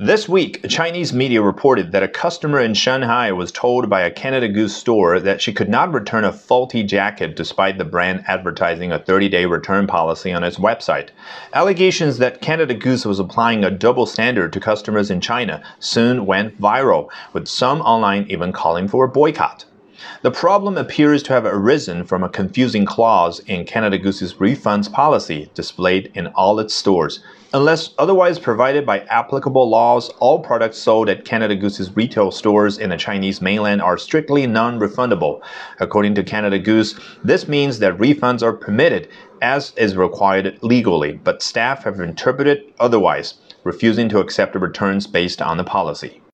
This week, Chinese media reported that a customer in Shanghai was told by a Canada Goose store that she could not return a faulty jacket despite the brand advertising a 30 day return policy on its website. Allegations that Canada Goose was applying a double standard to customers in China soon went viral, with some online even calling for a boycott. The problem appears to have arisen from a confusing clause in Canada Goose's refunds policy displayed in all its stores. Unless otherwise provided by applicable laws, all products sold at Canada Goose's retail stores in the Chinese mainland are strictly non refundable. According to Canada Goose, this means that refunds are permitted as is required legally, but staff have interpreted otherwise, refusing to accept returns based on the policy.